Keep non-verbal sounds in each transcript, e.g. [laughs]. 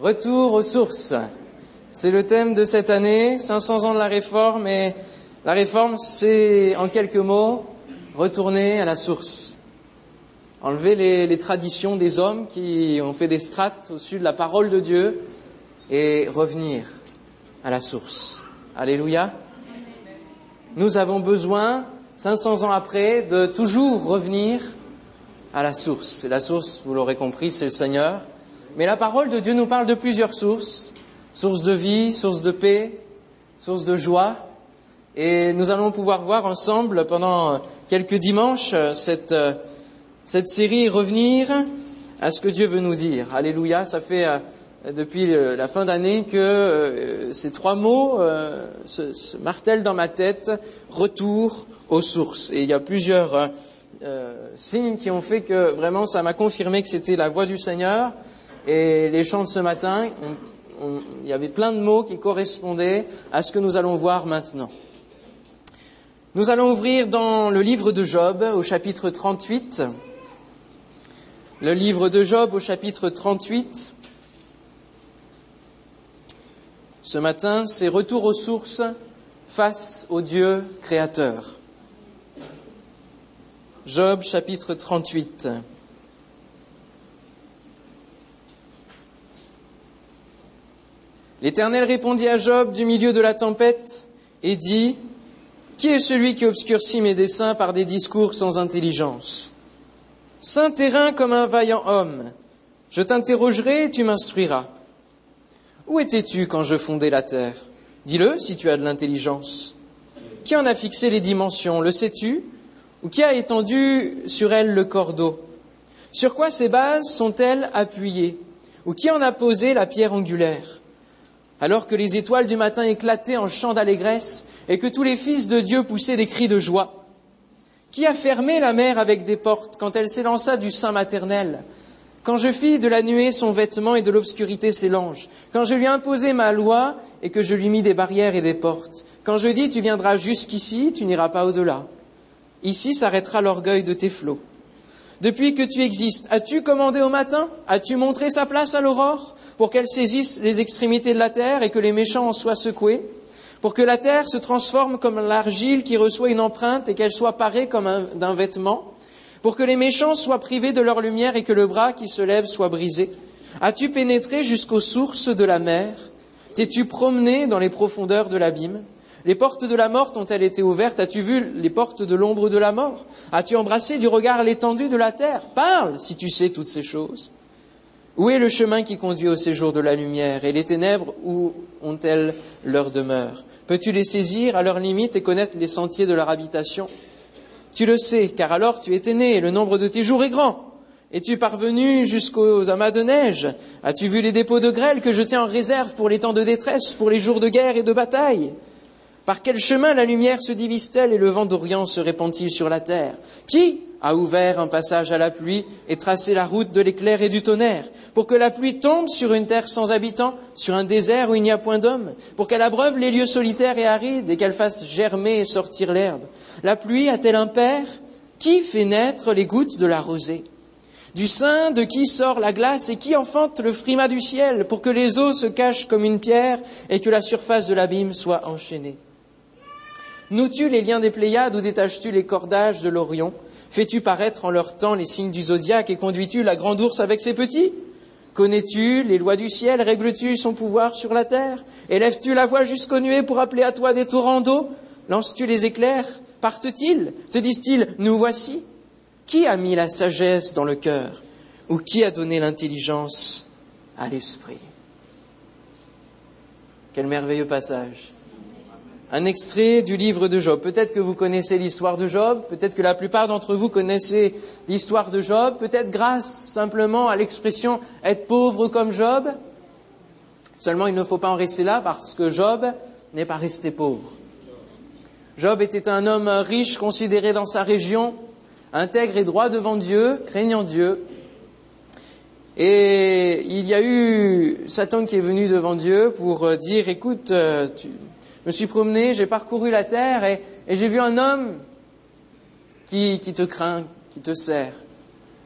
Retour aux sources. C'est le thème de cette année, 500 ans de la réforme, et la réforme, c'est, en quelques mots, retourner à la source. Enlever les, traditions des hommes qui ont fait des strates au-dessus de la parole de Dieu et revenir à la source. Alléluia. Nous avons besoin, 500 ans après, de toujours revenir à la source. Et la source, vous l'aurez compris, c'est le Seigneur. Mais la parole de Dieu nous parle de plusieurs sources. Source de vie, source de paix, source de joie. Et nous allons pouvoir voir ensemble pendant quelques dimanches cette, cette série Revenir à ce que Dieu veut nous dire. Alléluia, ça fait depuis la fin d'année que euh, ces trois mots euh, se, martèlent dans ma tête, retour aux sources. Et il y a plusieurs euh, signes qui ont fait que vraiment ça m'a confirmé que c'était la voix du Seigneur. Et les chants de ce matin, il y avait plein de mots qui correspondaient à ce que nous allons voir maintenant. Nous allons ouvrir dans le livre de Job au chapitre 38. Le livre de Job au chapitre 38. Ce matin, c'est retour aux sources face au Dieu créateur. Job chapitre 38. L'Éternel répondit à Job du milieu de la tempête et dit, Qui est celui qui obscurcit mes desseins par des discours sans intelligence? Saint terrain comme un vaillant homme, je t'interrogerai et tu m'instruiras. Où étais-tu quand je fondais la terre? Dis-le si tu as de l'intelligence. Qui en a fixé les dimensions? Le sais-tu? Ou qui a étendu sur elle le cordeau? Sur quoi ces bases sont-elles appuyées? Ou qui en a posé la pierre angulaire? Alors que les étoiles du matin éclataient en chants d'allégresse et que tous les fils de Dieu poussaient des cris de joie. Qui a fermé la mer avec des portes quand elle s'élança du sein maternel? Quand je fis de la nuée son vêtement et de l'obscurité ses langes, quand je lui imposai ma loi et que je lui mis des barrières et des portes, quand je dis tu viendras jusqu'ici, tu n'iras pas au-delà. Ici s'arrêtera l'orgueil de tes flots. Depuis que tu existes, as-tu commandé au matin? As-tu montré sa place à l'aurore? Pour qu'elle saisisse les extrémités de la terre et que les méchants en soient secoués Pour que la terre se transforme comme l'argile qui reçoit une empreinte et qu'elle soit parée comme d'un vêtement pour que les méchants soient privés de leur lumière et que le bras qui se lève soit brisé. As-tu pénétré jusqu'aux sources de la mer? T'es-tu promené dans les profondeurs de l'abîme? Les portes de la mort ont-elles été ouvertes? As-tu vu les portes de l'ombre de la mort? As-tu embrassé du regard l'étendue de la terre? Parle si tu sais toutes ces choses. Où est le chemin qui conduit au séjour de la lumière Et les ténèbres, où ont-elles leur demeure? Peux-tu les saisir à leurs limites et connaître les sentiers de leur habitation? Tu le sais, car alors tu étais né et le nombre de tes jours est grand. Es-tu parvenu jusqu'aux amas de neige? As-tu vu les dépôts de grêle que je tiens en réserve pour les temps de détresse, pour les jours de guerre et de bataille? Par quel chemin la lumière se divise-t-elle et le vent d'Orient se répand-il sur la terre? Qui a ouvert un passage à la pluie et tracé la route de l'éclair et du tonnerre, pour que la pluie tombe sur une terre sans habitants, sur un désert où il n'y a point d'homme, pour qu'elle abreuve les lieux solitaires et arides et qu'elle fasse germer et sortir l'herbe. La pluie a-t-elle un père? Qui fait naître les gouttes de la rosée? Du sein de qui sort la glace et qui enfante le frimas du ciel, pour que les eaux se cachent comme une pierre et que la surface de l'abîme soit enchaînée? Noues-tu les liens des Pléiades ou détaches-tu les cordages de l'Orion? Fais-tu paraître en leur temps les signes du zodiaque et conduis-tu la grande ours avec ses petits? Connais-tu les lois du ciel? Règles-tu son pouvoir sur la terre? Élèves-tu la voix jusqu'aux nuées pour appeler à toi des torrents d'eau? Lances-tu les éclairs? Partent-ils? Te disent-ils Nous voici? Qui a mis la sagesse dans le cœur? Ou qui a donné l'intelligence à l'esprit? Quel merveilleux passage un extrait du livre de Job. Peut-être que vous connaissez l'histoire de Job, peut-être que la plupart d'entre vous connaissez l'histoire de Job, peut-être grâce simplement à l'expression être pauvre comme Job. Seulement, il ne faut pas en rester là parce que Job n'est pas resté pauvre. Job était un homme riche, considéré dans sa région, intègre et droit devant Dieu, craignant Dieu. Et il y a eu Satan qui est venu devant Dieu pour dire, écoute, tu, je me suis promené, j'ai parcouru la terre et, j'ai vu un homme qui, qui, te craint, qui te sert.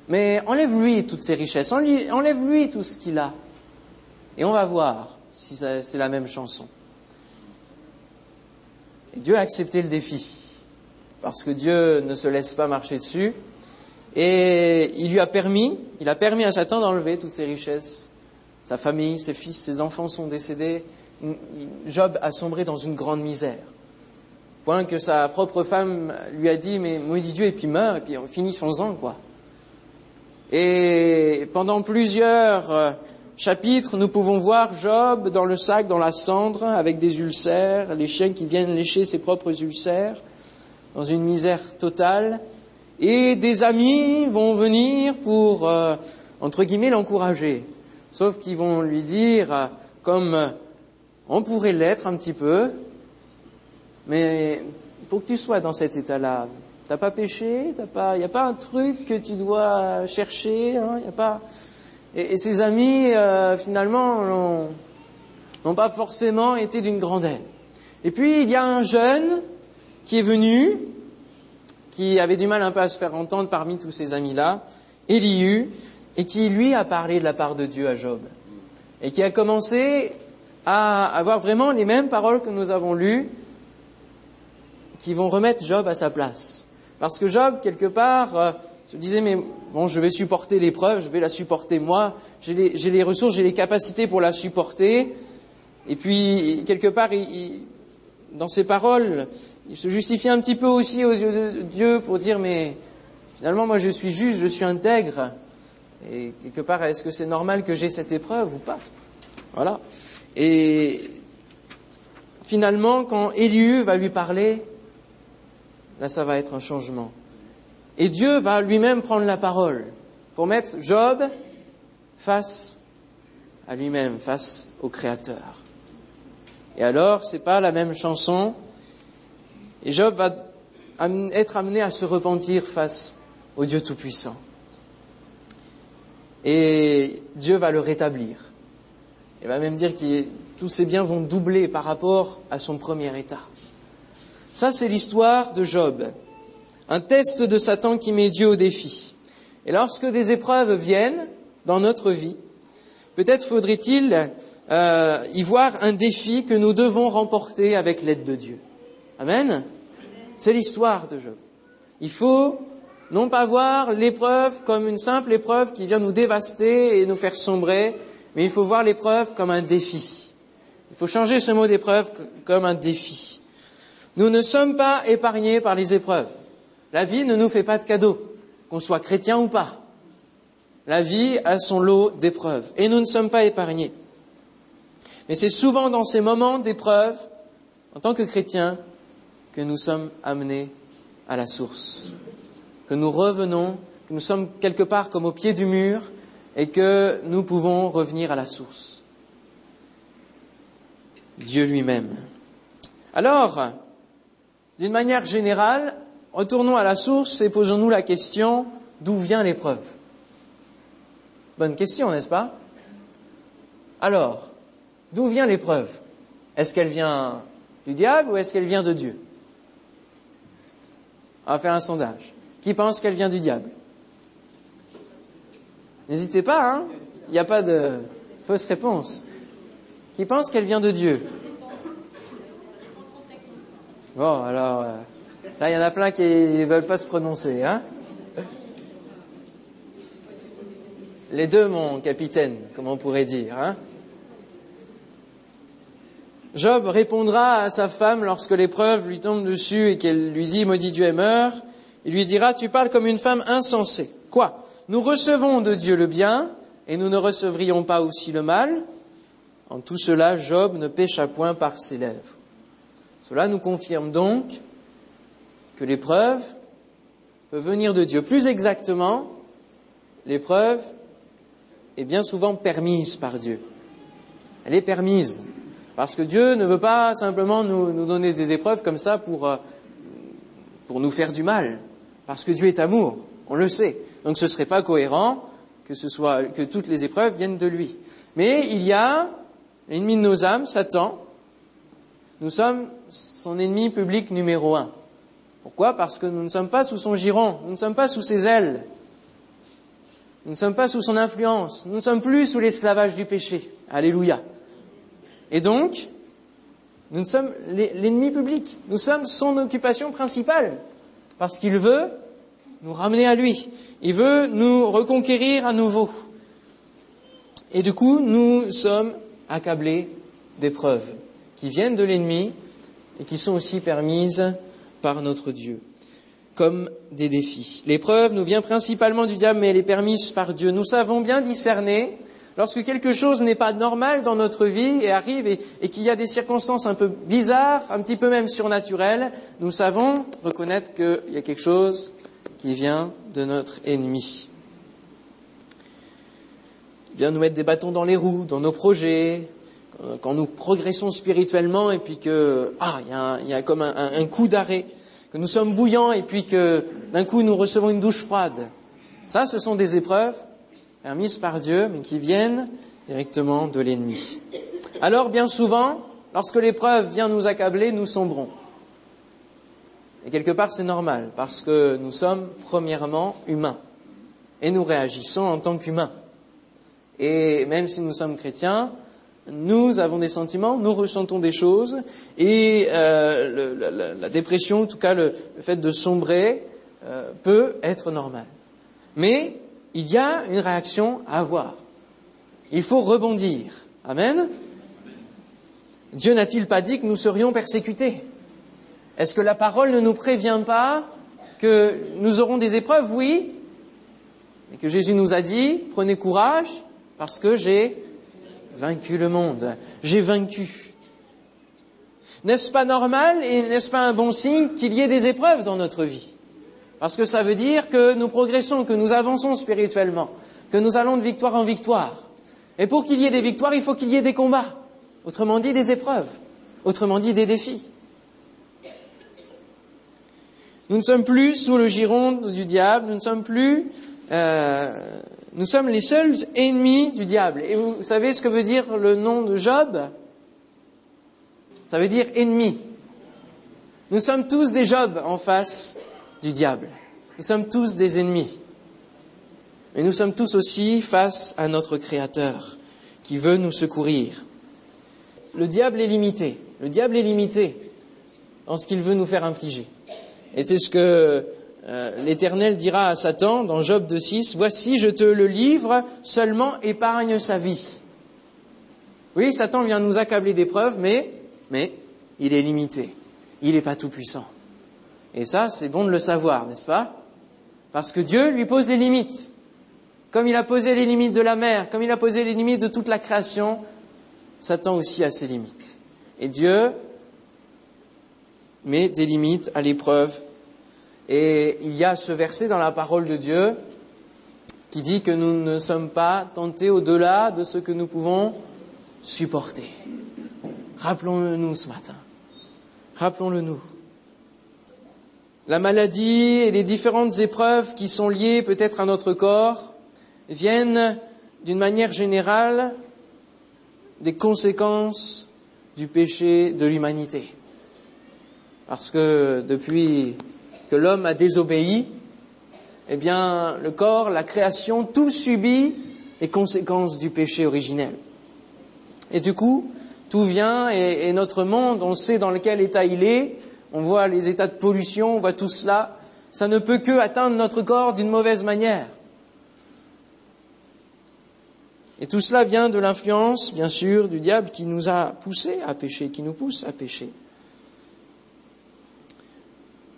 Mais enlève-lui toutes ses richesses, enlève-lui tout ce qu'il a. Et on va voir si c'est la même chanson. Et Dieu a accepté le défi, parce que Dieu ne se laisse pas marcher dessus, et il lui a permis, il a permis à Satan d'enlever toutes ses richesses, sa famille, ses fils, ses enfants sont décédés. Job a sombré dans une grande misère. Point que sa propre femme lui a dit, mais maudit Dieu, et puis meurt, et puis on finit son ans, quoi. Et pendant plusieurs euh, chapitres, nous pouvons voir Job dans le sac, dans la cendre, avec des ulcères, les chiens qui viennent lécher ses propres ulcères, dans une misère totale. Et des amis vont venir pour, euh, entre guillemets, l'encourager. Sauf qu'ils vont lui dire, euh, comme on pourrait l'être un petit peu, mais pour que tu sois dans cet état-là, t'as pas péché, t'as pas, y a pas un truc que tu dois chercher, hein, y a pas. Et, ses amis euh, finalement n'ont pas forcément été d'une grande aide. Et puis il y a un jeune qui est venu, qui avait du mal un peu à se faire entendre parmi tous ces amis-là, Elihu, et qui lui a parlé de la part de Dieu à Job, et qui a commencé à avoir vraiment les mêmes paroles que nous avons lues, qui vont remettre Job à sa place. Parce que Job, quelque part, euh, se disait, mais bon, je vais supporter l'épreuve, je vais la supporter moi, j'ai les, ressources, j'ai les capacités pour la supporter. Et puis, quelque part, dans ses paroles, il se justifie un petit peu aussi aux yeux de Dieu pour dire, mais finalement, moi, je suis juste, je suis intègre. Et quelque part, est-ce que c'est normal que j'ai cette épreuve ou pas? Voilà. Et finalement, quand Élieu va lui parler, là ça va être un changement. Et Dieu va lui-même prendre la parole pour mettre Job face à lui-même, face au Créateur. Et alors, c'est pas la même chanson. Et Job va être amené à se repentir face au Dieu Tout-Puissant. Et Dieu va le rétablir. Il va même dire que tous ses biens vont doubler par rapport à son premier état. Ça, c'est l'histoire de Job. Un test de Satan qui met Dieu au défi. Et lorsque des épreuves viennent dans notre vie, peut-être faudrait-il euh, y voir un défi que nous devons remporter avec l'aide de Dieu. Amen? C'est l'histoire de Job. Il faut non pas voir l'épreuve comme une simple épreuve qui vient nous dévaster et nous faire sombrer, mais il faut voir l'épreuve comme un défi. Il faut changer ce mot d'épreuve comme un défi. Nous ne sommes pas épargnés par les épreuves. La vie ne nous fait pas de cadeaux, qu'on soit chrétien ou pas. La vie a son lot d'épreuves et nous ne sommes pas épargnés. Mais c'est souvent dans ces moments d'épreuve, en tant que chrétiens, que nous sommes amenés à la source, que nous revenons, que nous sommes quelque part comme au pied du mur et que nous pouvons revenir à la source. Dieu lui-même. Alors, d'une manière générale, retournons à la source et posons-nous la question d'où vient l'épreuve? Bonne question, n'est-ce pas? Alors, d'où vient l'épreuve? Est-ce qu'elle vient du diable ou est-ce qu'elle vient de Dieu? On va faire un sondage. Qui pense qu'elle vient du diable? N'hésitez pas, hein Il n'y a pas de fausse réponse. Qui pense qu'elle vient de Dieu? Bon, alors, euh, là, il y en a plein qui ne veulent pas se prononcer, hein Les deux, mon capitaine, comme on pourrait dire, hein Job répondra à sa femme lorsque l'épreuve lui tombe dessus et qu'elle lui dit maudit Dieu et meurt. Il lui dira tu parles comme une femme insensée. Quoi? Nous recevons de Dieu le bien et nous ne recevrions pas aussi le mal. En tout cela, Job ne pécha point par ses lèvres. Cela nous confirme donc que l'épreuve peut venir de Dieu. Plus exactement, l'épreuve est bien souvent permise par Dieu. Elle est permise. Parce que Dieu ne veut pas simplement nous, donner des épreuves comme ça pour, euh, pour nous faire du mal. Parce que Dieu est amour. On le sait. Donc ce ne serait pas cohérent que toutes les épreuves viennent de lui. Mais il y a l'ennemi de nos âmes, Satan, nous sommes son ennemi public numéro un. Pourquoi? Parce que nous ne sommes pas sous son giron, nous ne sommes pas sous ses ailes. Nous ne sommes pas sous son influence. Nous ne sommes plus sous l'esclavage du péché. Alléluia. Et donc, nous sommes l'ennemi public. Nous sommes son occupation principale. Parce qu'il veut nous ramener à lui. Il veut nous reconquérir à nouveau. Et du coup, nous sommes accablés d'épreuves qui viennent de l'ennemi et qui sont aussi permises par notre Dieu comme des défis. L'épreuve nous vient principalement du diable, mais elle est permise par Dieu. Nous savons bien discerner lorsque quelque chose n'est pas normal dans notre vie et arrive et, qu'il y a des circonstances un peu bizarres, un petit peu même surnaturelles, nous savons reconnaître qu'il y a quelque chose qui vient de notre ennemi. Il vient nous mettre des bâtons dans les roues, dans nos projets, quand nous progressons spirituellement et puis que ah il y a, comme un coup d'arrêt que nous sommes bouillants et puis que d'un coup nous recevons une douche froide. Ça, ce sont des épreuves permises par Dieu, mais qui viennent directement de l'ennemi. Alors, bien souvent, lorsque l'épreuve vient nous accabler, nous sombrons. Et quelque part, c'est normal, parce que nous sommes premièrement humains. Et nous réagissons en tant qu'humains. Et même si nous sommes chrétiens, nous avons des sentiments, nous ressentons des choses, et euh, la, dépression, en tout cas le, fait de sombrer, euh, peut être normal. Mais il y a une réaction à avoir. Il faut rebondir. Amen. Dieu n'a-t-il pas dit que nous serions persécutés? Est-ce que la parole ne nous prévient pas que nous aurons des épreuves? Oui. Et que Jésus nous a dit, prenez courage, parce que j'ai vaincu le monde, j'ai vaincu. N'est-ce pas normal et n'est-ce pas un bon signe qu'il y ait des épreuves dans notre vie? Parce que ça veut dire que nous progressons, que nous avançons spirituellement, que nous allons de victoire en victoire. Et pour qu'il y ait des victoires, il faut qu'il y ait des combats. Autrement dit, des épreuves. Autrement dit, des défis. Nous ne sommes plus sous le giron du diable, nous ne sommes plus euh, nous sommes les seuls ennemis du diable. Et vous savez ce que veut dire le nom de Job? Ça veut dire ennemi. Nous sommes tous des Job en face du diable. Nous sommes tous des ennemis. Mais nous sommes tous aussi face à notre Créateur qui veut nous secourir. Le diable est limité. Le diable est limité en ce qu'il veut nous faire infliger. Et c'est ce que euh, l'Éternel dira à Satan dans Job 2.6, Voici, je te le livre, seulement épargne sa vie. Oui, Satan vient nous accabler d'épreuves, mais, mais il est limité. Il n'est pas tout puissant. Et ça, c'est bon de le savoir, n'est-ce pas? Parce que Dieu lui pose des limites. Comme il a posé les limites de la mer, comme il a posé les limites de toute la création, Satan aussi a ses limites. Et Dieu met des limites à l'épreuve et il y a ce verset dans la parole de Dieu qui dit que nous ne sommes pas tentés au-delà de ce que nous pouvons supporter. Rappelons-le nous ce matin. Rappelons-le nous. La maladie et les différentes épreuves qui sont liées peut-être à notre corps viennent d'une manière générale des conséquences du péché de l'humanité. Parce que depuis que l'homme a désobéi, eh bien, le corps, la création, tout subit les conséquences du péché originel. Et du coup, tout vient et, notre monde, on sait dans quel état il est, on voit les états de pollution, on voit tout cela, ça ne peut que atteindre notre corps d'une mauvaise manière. Et tout cela vient de l'influence, bien sûr, du diable qui nous a poussés à pécher, qui nous pousse à pécher.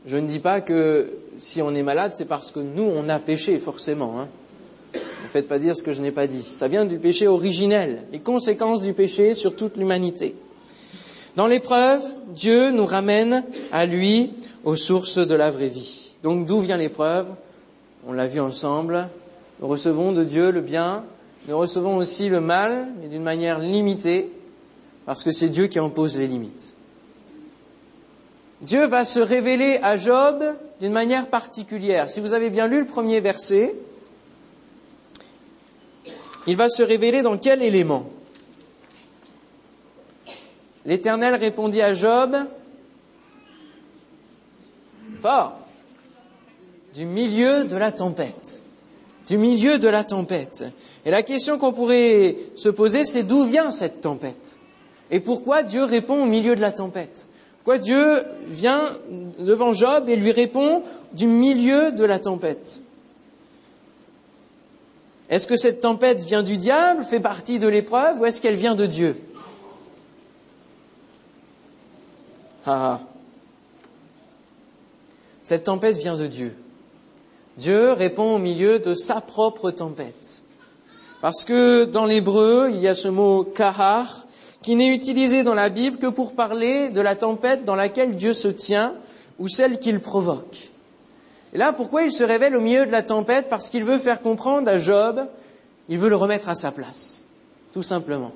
Je ne dis pas que si on est malade, c'est parce que nous, on a péché, forcément. Hein. Ne faites pas dire ce que je n'ai pas dit. Ça vient du péché originel, les conséquences du péché sur toute l'humanité. Dans l'épreuve, Dieu nous ramène à lui, aux sources de la vraie vie. Donc d'où vient l'épreuve? On l'a vu ensemble. Nous recevons de Dieu le bien, nous recevons aussi le mal, mais d'une manière limitée, parce que c'est Dieu qui impose les limites. Dieu va se révéler à Job d'une manière particulière. Si vous avez bien lu le premier verset, il va se révéler dans quel élément? L'Éternel répondit à Job, fort, du milieu de la tempête. du milieu de la tempête. Et la question qu'on pourrait se poser, c'est d'où vient cette tempête? Et pourquoi Dieu répond au milieu de la tempête? Pourquoi Dieu vient devant Job et lui répond du milieu de la tempête? Est-ce que cette tempête vient du diable, fait partie de l'épreuve, ou est-ce qu'elle vient de Dieu? Ah. ah. Cette tempête vient de Dieu. Dieu répond au milieu de sa propre tempête. Parce que dans l'hébreu, il y a ce mot kahar qui n'est utilisé dans la Bible que pour parler de la tempête dans laquelle Dieu se tient ou celle qu'il provoque. Et là, pourquoi il se révèle au milieu de la tempête? Parce qu'il veut faire comprendre à Job, il veut le remettre à sa place, tout simplement.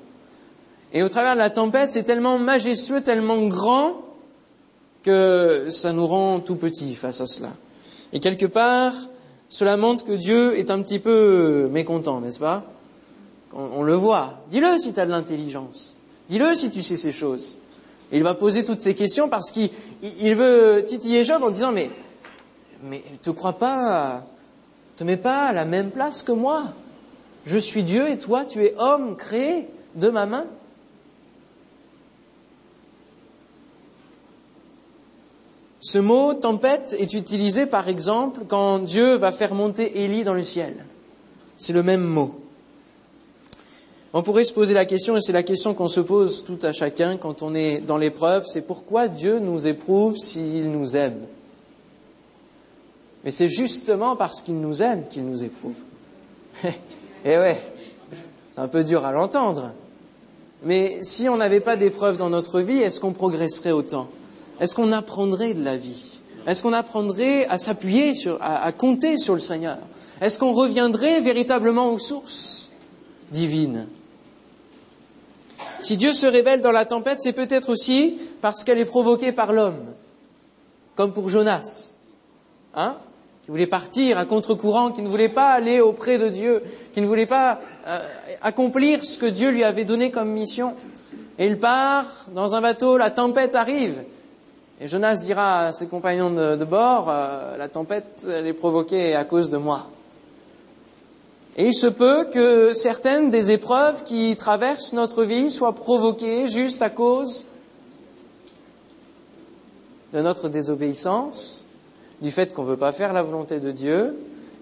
Et au travers de la tempête, c'est tellement majestueux, tellement grand, que ça nous rend tout petits face à cela. Et quelque part, cela montre que Dieu est un petit peu mécontent, n'est-ce pas? On, le voit. Dis-le si tu as de l'intelligence. Dis-le si tu sais ces choses. Il va poser toutes ces questions parce qu'il veut titiller Job en disant mais mais te crois pas, te mets pas à la même place que moi. Je suis Dieu et toi tu es homme créé de ma main. Ce mot tempête est utilisé par exemple quand Dieu va faire monter Élie dans le ciel. C'est le même mot. On pourrait se poser la question, et c'est la question qu'on se pose tout à chacun quand on est dans l'épreuve, c'est pourquoi Dieu nous éprouve s'il nous aime? Mais c'est justement parce qu'il nous aime qu'il nous éprouve. [laughs] eh ouais, c'est un peu dur à l'entendre. Mais si on n'avait pas d'épreuve dans notre vie, est-ce qu'on progresserait autant? Est-ce qu'on apprendrait de la vie? Est-ce qu'on apprendrait à s'appuyer sur, à, compter sur le Seigneur? Est-ce qu'on reviendrait véritablement aux sources divines? Si Dieu se révèle dans la tempête, c'est peut-être aussi parce qu'elle est provoquée par l'homme, comme pour Jonas, hein qui voulait partir à contre-courant, qui ne voulait pas aller auprès de Dieu, qui ne voulait pas euh, accomplir ce que Dieu lui avait donné comme mission. Et il part dans un bateau, la tempête arrive, et Jonas dira à ses compagnons de, bord, euh, la tempête, elle est provoquée à cause de moi. Et il se peut que certaines des épreuves qui traversent notre vie soient provoquées juste à cause de notre désobéissance, du fait qu'on ne veut pas faire la volonté de Dieu,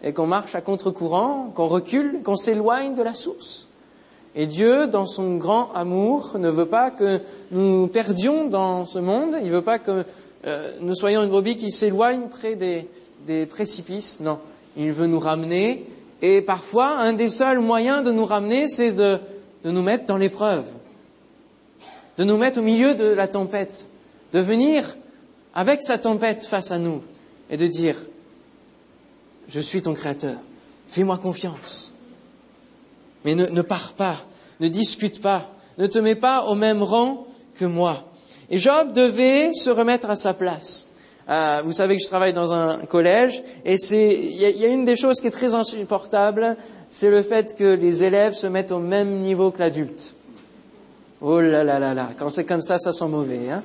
et qu'on marche à contre-courant, qu'on recule, qu'on s'éloigne de la source. Et Dieu, dans son grand amour, ne veut pas que nous perdions dans ce monde, il ne veut pas que euh, nous soyons une brebis qui s'éloigne près des, des précipices, non, il veut nous ramener, et parfois, un des seuls moyens de nous ramener, c'est de, de nous mettre dans l'épreuve, de nous mettre au milieu de la tempête, de venir avec sa tempête face à nous, et de dire, je suis ton créateur, fais-moi confiance. Mais ne, pars pas, ne discute pas, ne te mets pas au même rang que moi. Et Job devait se remettre à sa place. Euh, vous savez que je travaille dans un collège et c'est il y, a une des choses qui est très insupportable, c'est le fait que les élèves se mettent au même niveau que l'adulte. Oh là là là là, quand c'est comme ça, ça sent mauvais. Hein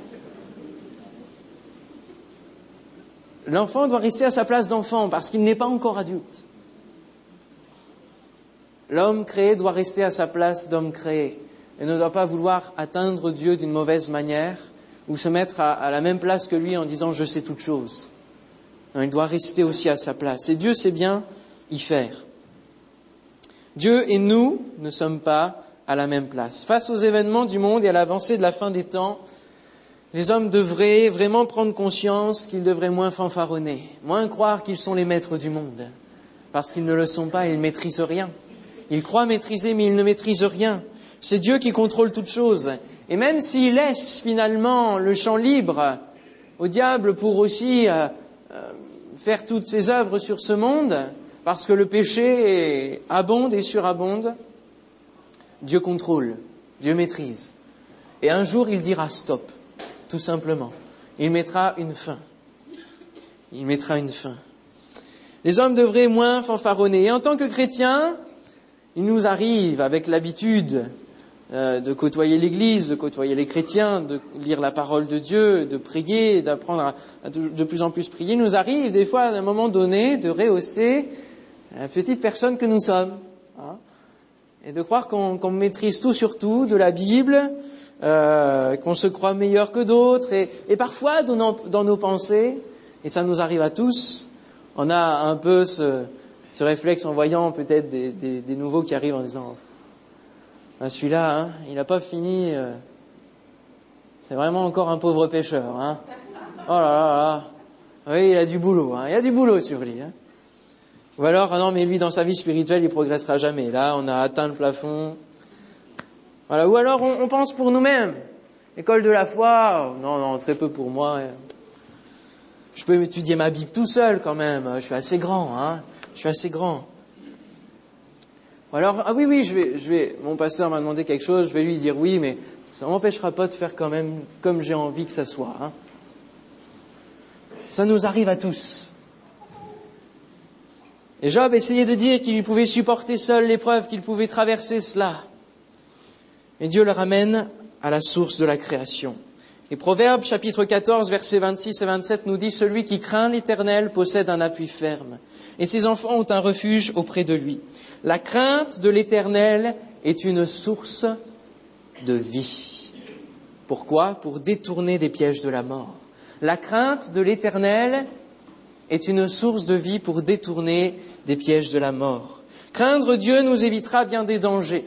L'enfant doit rester à sa place d'enfant parce qu'il n'est pas encore adulte. L'homme créé doit rester à sa place d'homme créé et ne doit pas vouloir atteindre Dieu d'une mauvaise manière ou se mettre à, la même place que lui en disant je sais toute chose. Non, il doit rester aussi à sa place. Et Dieu sait bien y faire. Dieu et nous ne sommes pas à la même place. Face aux événements du monde et à l'avancée de la fin des temps, les hommes devraient vraiment prendre conscience qu'ils devraient moins fanfaronner, moins croire qu'ils sont les maîtres du monde, parce qu'ils ne le sont pas, ils ne maîtrisent rien. Ils croient maîtriser, mais ils ne maîtrisent rien. C'est Dieu qui contrôle toutes choses. Et même s'il laisse finalement le champ libre au diable pour aussi euh, euh, faire toutes ses œuvres sur ce monde, parce que le péché abonde et surabonde, Dieu contrôle, Dieu maîtrise. Et un jour, il dira stop, tout simplement. Il mettra une fin. Il mettra une fin. Les hommes devraient moins fanfaronner. Et en tant que chrétiens, il nous arrive, avec l'habitude euh, de côtoyer l'Église, de côtoyer les chrétiens, de lire la parole de Dieu, de prier, d'apprendre à, de plus en plus prier, nous arrive des fois à un moment donné de rehausser la petite personne que nous sommes. Hein, et de croire qu'on maîtrise tout sur tout, de la Bible, euh, qu'on se croit meilleur que d'autres, et, parfois dans nos, pensées, et ça nous arrive à tous, on a un peu ce, réflexe en voyant peut-être des, nouveaux qui arrivent en disant ah, celui-là, hein, il n'a pas fini, euh, c'est vraiment encore un pauvre pêcheur. Hein. Oh là là là, oui, il a du boulot, hein, il y a du boulot sur lui. Hein. Ou alors, ah non, mais lui, dans sa vie spirituelle, il progressera jamais. Là, on a atteint le plafond. Voilà. Ou alors, on, pense pour nous-mêmes. École de la foi, non, non, très peu pour moi. Je peux étudier ma Bible tout seul quand même. Je suis assez grand, hein. Je suis assez grand. Alors, ah oui, oui, je vais, je vais, mon pasteur m'a demandé quelque chose, je vais lui dire oui, mais ça m'empêchera pas de faire quand même comme j'ai envie que ça soit. Hein. Ça nous arrive à tous. Et Job essayait de dire qu'il pouvait supporter seul l'épreuve, qu'il pouvait traverser cela. Et Dieu le ramène à la source de la création. Et Proverbe chapitre 14 versets 26 et 27 nous dit Celui qui craint l'Éternel possède un appui ferme, et ses enfants ont un refuge auprès de lui. La crainte de l'Éternel est une source de vie. Pourquoi? Pour détourner des pièges de la mort. La crainte de l'Éternel est une source de vie pour détourner des pièges de la mort. Craindre Dieu nous évitera bien des dangers,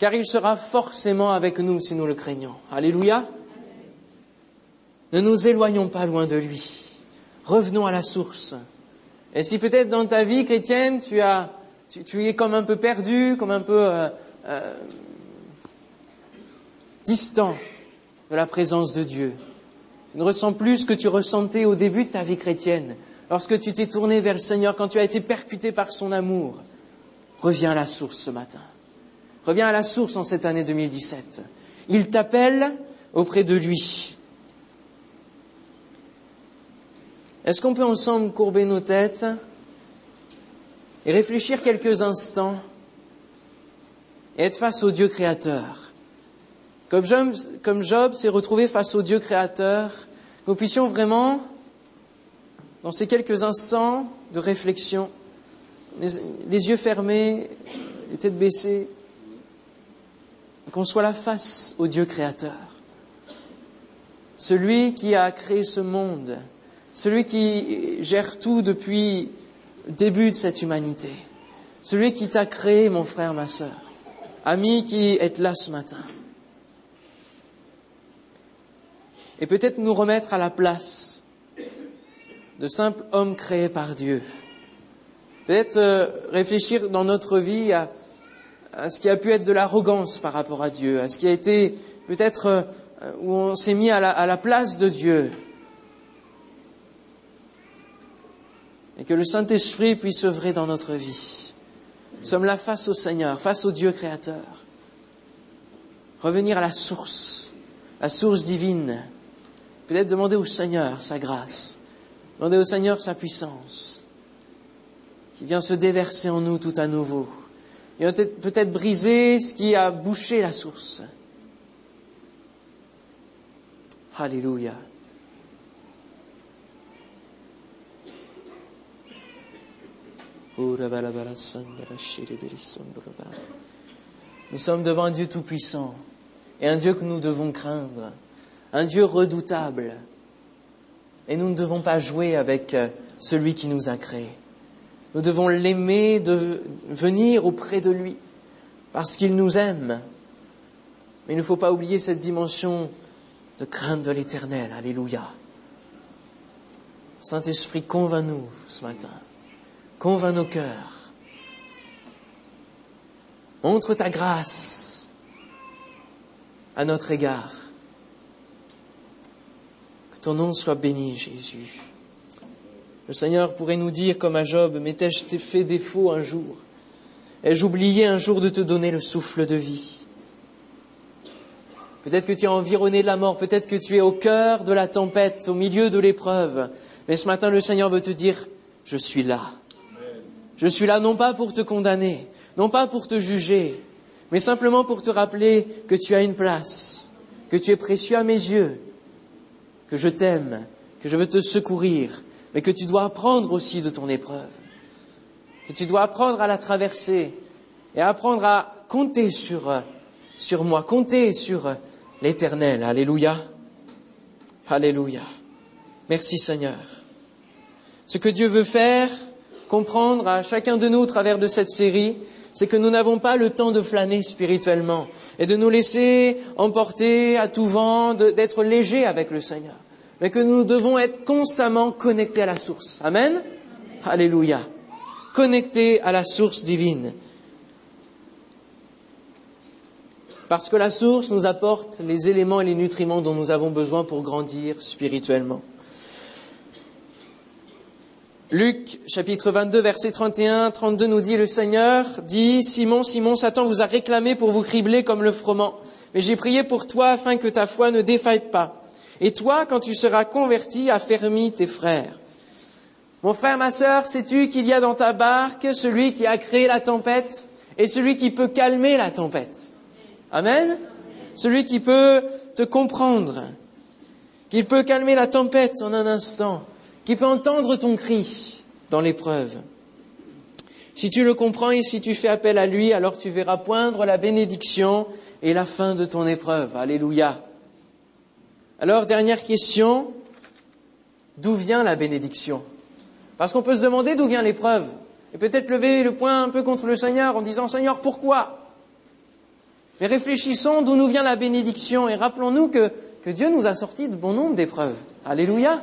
car il sera forcément avec nous si nous le craignons. Alléluia. Ne nous éloignons pas loin de lui. Revenons à la source. Et si peut-être dans ta vie chrétienne, tu, as, tu, es comme un peu perdu, comme un peu euh, euh, distant de la présence de Dieu, tu ne ressens plus ce que tu ressentais au début de ta vie chrétienne, lorsque tu t'es tourné vers le Seigneur, quand tu as été percuté par son amour. Reviens à la source ce matin. Reviens à la source en cette année 2017. Il t'appelle auprès de lui. Est-ce qu'on peut ensemble courber nos têtes et réfléchir quelques instants et être face au Dieu créateur? Comme Job, s'est retrouvé face au Dieu créateur, que nous puissions vraiment, dans ces quelques instants de réflexion, les, yeux fermés, les têtes baissées, qu'on soit la face au Dieu créateur. Celui qui a créé ce monde, celui qui gère tout depuis le début de cette humanité, celui qui t'a créé, mon frère, ma sœur, ami qui est là ce matin. et peut-être nous remettre à la place de simples hommes créés par Dieu. Peut-être euh, réfléchir dans notre vie à, ce qui a pu être de l'arrogance par rapport à Dieu, à ce qui a été peut-être euh, où on s'est mis à la, à la place de Dieu. Et que le Saint-Esprit puisse œuvrer dans notre vie. Nous sommes là face au Seigneur, face au Dieu créateur. Revenir à la source, la source divine, Peut-être demander au Seigneur sa grâce, demander au Seigneur sa puissance, qui vient se déverser en nous tout à nouveau. Et peut-être briser ce qui a bouché la source. Alléluia. Nous sommes devant un Dieu tout-puissant et un Dieu que nous devons craindre un Dieu redoutable. Et nous ne devons pas jouer avec euh, celui qui nous a créés. Nous devons l'aimer, de venir auprès de lui, parce qu'il nous aime. Mais il ne faut pas oublier cette dimension de crainte de l'éternel. Alléluia. Saint-Esprit, convainc-nous ce matin. Convainc nos cœurs. Montre ta grâce à notre égard. Ton nom soit béni, Jésus. Le Seigneur pourrait nous dire, comme à Job, mais t'ai-je fait défaut un jour? Ai-je oublié un jour de te donner le souffle de vie? Peut-être que tu es environné de la mort, peut-être que tu es au cœur de la tempête, au milieu de l'épreuve. Mais ce matin, le Seigneur veut te dire, je suis là. Je suis là non pas pour te condamner, non pas pour te juger, mais simplement pour te rappeler que tu as une place, que tu es précieux à mes yeux, que je t'aime, que je veux te secourir, mais que tu dois apprendre aussi de ton épreuve. que tu dois apprendre à la traverser et apprendre à compter sur, sur moi, compter sur l'éternel. Alléluia. Alléluia. Merci Seigneur. Ce que Dieu veut faire comprendre à chacun de nous au travers de cette série, c'est que nous n'avons pas le temps de flâner spirituellement et de nous laisser emporter à tout vent, d'être légers avec le Seigneur, mais que nous devons être constamment connectés à la source. Amen. Alléluia. Connectés à la source divine. Parce que la source nous apporte les éléments et les nutriments dont nous avons besoin pour grandir spirituellement. Luc chapitre 22 verset 31 32 nous dit le Seigneur dit Simon Simon Satan vous a réclamé pour vous cribler comme le froment mais j'ai prié pour toi afin que ta foi ne défaille pas. Et toi quand tu seras converti affermis tes frères Mon frère ma sœur sais-tu qu'il y a dans ta barque celui qui a créé la tempête et celui qui peut calmer la tempête? Amen. Celui qui peut te comprendre qu'il peut calmer la tempête en un instant qui peut entendre ton cri dans l'épreuve. Si tu le comprends et si tu fais appel à lui, alors tu verras poindre la bénédiction et la fin de ton épreuve. Alléluia. Alors, dernière question, d'où vient la bénédiction? Parce qu'on peut se demander d'où vient l'épreuve. Et peut-être lever le poing un peu contre le Seigneur en disant Seigneur, pourquoi? Mais réfléchissons d'où nous vient la bénédiction et rappelons-nous que, que Dieu nous a sortis de bon nombre d'épreuves. Alléluia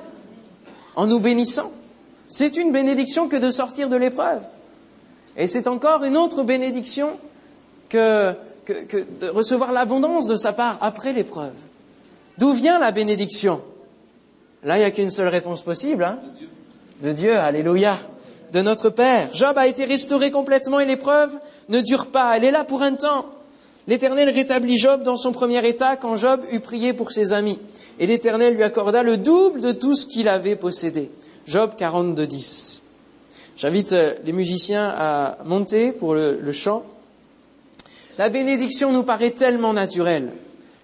en nous bénissant. C'est une bénédiction que de sortir de l'épreuve. Et c'est encore une autre bénédiction que, de recevoir l'abondance de sa part après l'épreuve. D'où vient la bénédiction? Là, il n'y a qu'une seule réponse possible. Hein de Dieu, alléluia. De notre Père. Job a été restauré complètement et l'épreuve ne dure pas. Elle est là pour un temps. L'Éternel rétablit Job dans son premier état quand Job eut prié pour ses amis. Et l'Éternel lui accorda le double de tout ce qu'il avait possédé. Job 42, 10. J'invite euh, les musiciens à monter pour le, le chant. La bénédiction nous paraît tellement naturelle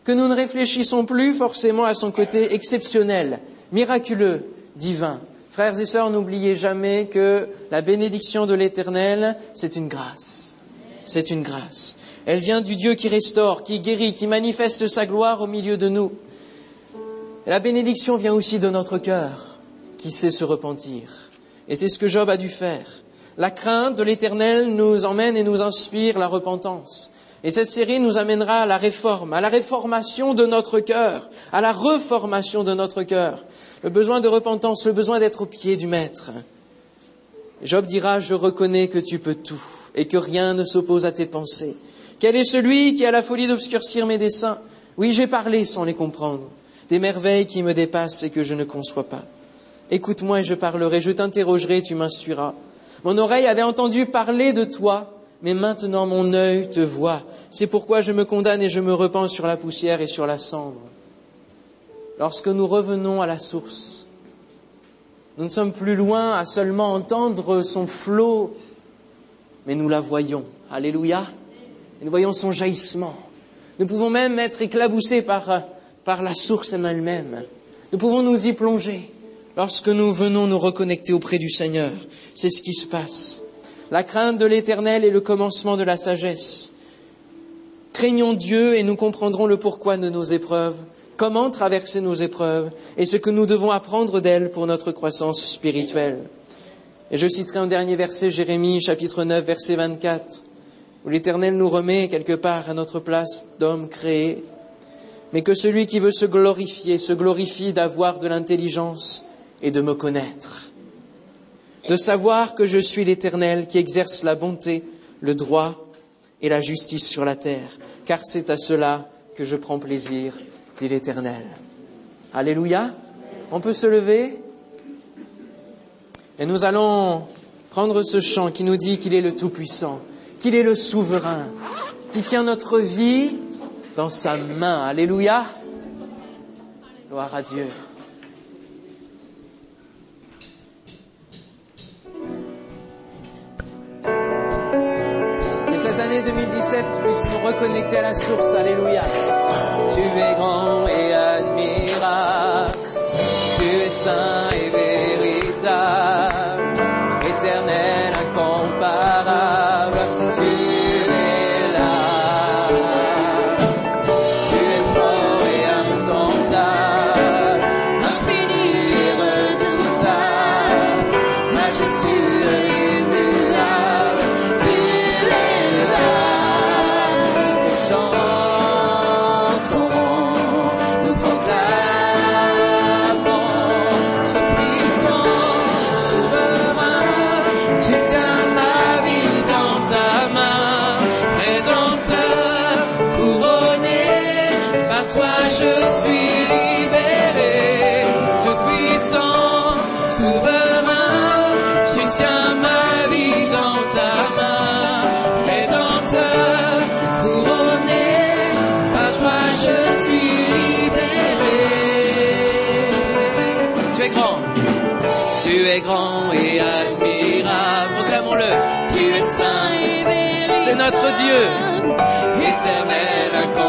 que nous ne réfléchissons plus forcément à son côté exceptionnel, miraculeux, divin. Frères et sœurs, n'oubliez jamais que la bénédiction de l'Éternel, c'est une grâce. C'est une grâce. Elle vient du Dieu qui restaure, qui guérit, qui manifeste sa gloire au milieu de nous. La bénédiction vient aussi de notre cœur, qui sait se repentir. Et c'est ce que Job a dû faire. La crainte de l'éternel nous emmène et nous inspire la repentance. Et cette série nous amènera à la réforme, à la réformation de notre cœur, à la reformation de notre cœur. Le besoin de repentance, le besoin d'être au pied du Maître. Job dira, je reconnais que tu peux tout et que rien ne s'oppose à tes pensées. Quel est celui qui a la folie d'obscurcir mes desseins Oui, j'ai parlé sans les comprendre, des merveilles qui me dépassent et que je ne conçois pas. Écoute-moi et je parlerai, je t'interrogerai tu m'instruiras. Mon oreille avait entendu parler de toi, mais maintenant mon œil te voit. C'est pourquoi je me condamne et je me repens sur la poussière et sur la cendre. Lorsque nous revenons à la source, nous ne sommes plus loin à seulement entendre son flot, mais nous la voyons. Alléluia nous voyons son jaillissement. Nous pouvons même être éclaboussés par, par la source en elle-même. Nous pouvons nous y plonger lorsque nous venons nous reconnecter auprès du Seigneur. C'est ce qui se passe. La crainte de l'éternel est le commencement de la sagesse. Craignons Dieu et nous comprendrons le pourquoi de nos épreuves, comment traverser nos épreuves et ce que nous devons apprendre d'elles pour notre croissance spirituelle. Et je citerai un dernier verset, Jérémie chapitre 9, verset 24 où l'Éternel nous remet quelque part à notre place d'homme créé, mais que celui qui veut se glorifier se glorifie d'avoir de l'intelligence et de me connaître, de savoir que je suis l'Éternel qui exerce la bonté, le droit et la justice sur la terre, car c'est à cela que je prends plaisir, dit l'Éternel. Alléluia. On peut se lever et nous allons prendre ce chant qui nous dit qu'il est le Tout-Puissant qu'il est le souverain, qui tient notre vie dans sa main. Alléluia. Gloire à Dieu. Que cette année 2017 puisse nous reconnecter à la source. Alléluia. Tu es grand et admirable. Tu es saint c'est notre Dieu. Éternel,